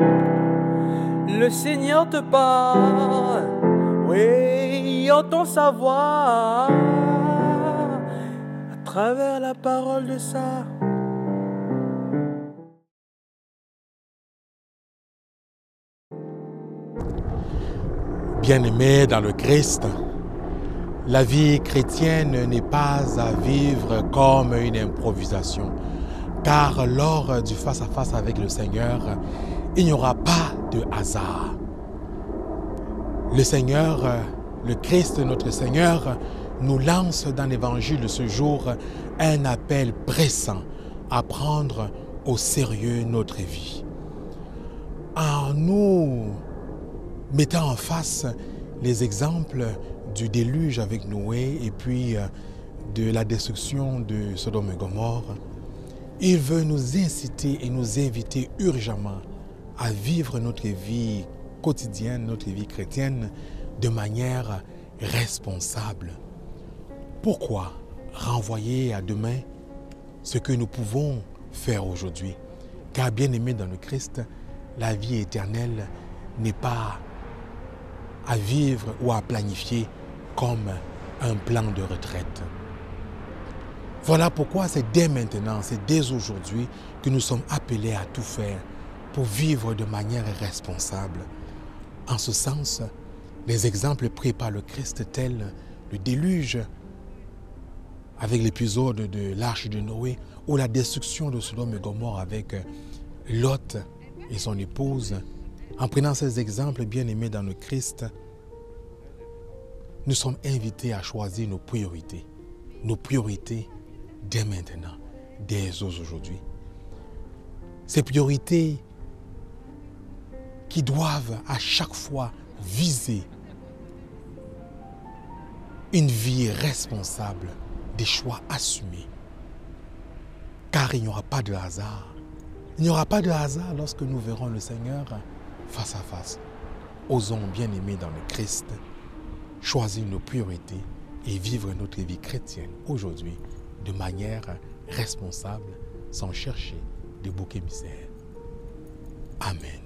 Le Seigneur te parle, oui, entend sa voix à travers la parole de ça. Bien-aimé dans le Christ, la vie chrétienne n'est pas à vivre comme une improvisation, car lors du face-à-face avec le Seigneur, il n'y aura pas de hasard. Le Seigneur, le Christ, notre Seigneur, nous lance dans l'évangile de ce jour un appel pressant à prendre au sérieux notre vie. En nous mettant en face les exemples du déluge avec Noé et puis euh, de la destruction de Sodome et Gomorre, il veut nous inciter et nous inviter urgemment à vivre notre vie quotidienne, notre vie chrétienne de manière responsable. Pourquoi renvoyer à demain ce que nous pouvons faire aujourd'hui? Car bien aimé dans le Christ, la vie éternelle n'est pas à vivre ou à planifier comme un plan de retraite. Voilà pourquoi c'est dès maintenant, c'est dès aujourd'hui que nous sommes appelés à tout faire pour vivre de manière responsable. En ce sens, les exemples pris par le Christ tels le déluge avec l'épisode de l'arche de Noé ou la destruction de Sodome et Gomorre avec Lot et son épouse en prenant ces exemples bien-aimés dans le Christ, nous sommes invités à choisir nos priorités. Nos priorités dès maintenant, dès aujourd'hui. Ces priorités qui doivent à chaque fois viser une vie responsable, des choix assumés. Car il n'y aura pas de hasard. Il n'y aura pas de hasard lorsque nous verrons le Seigneur face à face. Osons bien aimer dans le Christ, choisir nos priorités et vivre notre vie chrétienne aujourd'hui de manière responsable sans chercher de bouc émissaire. Amen.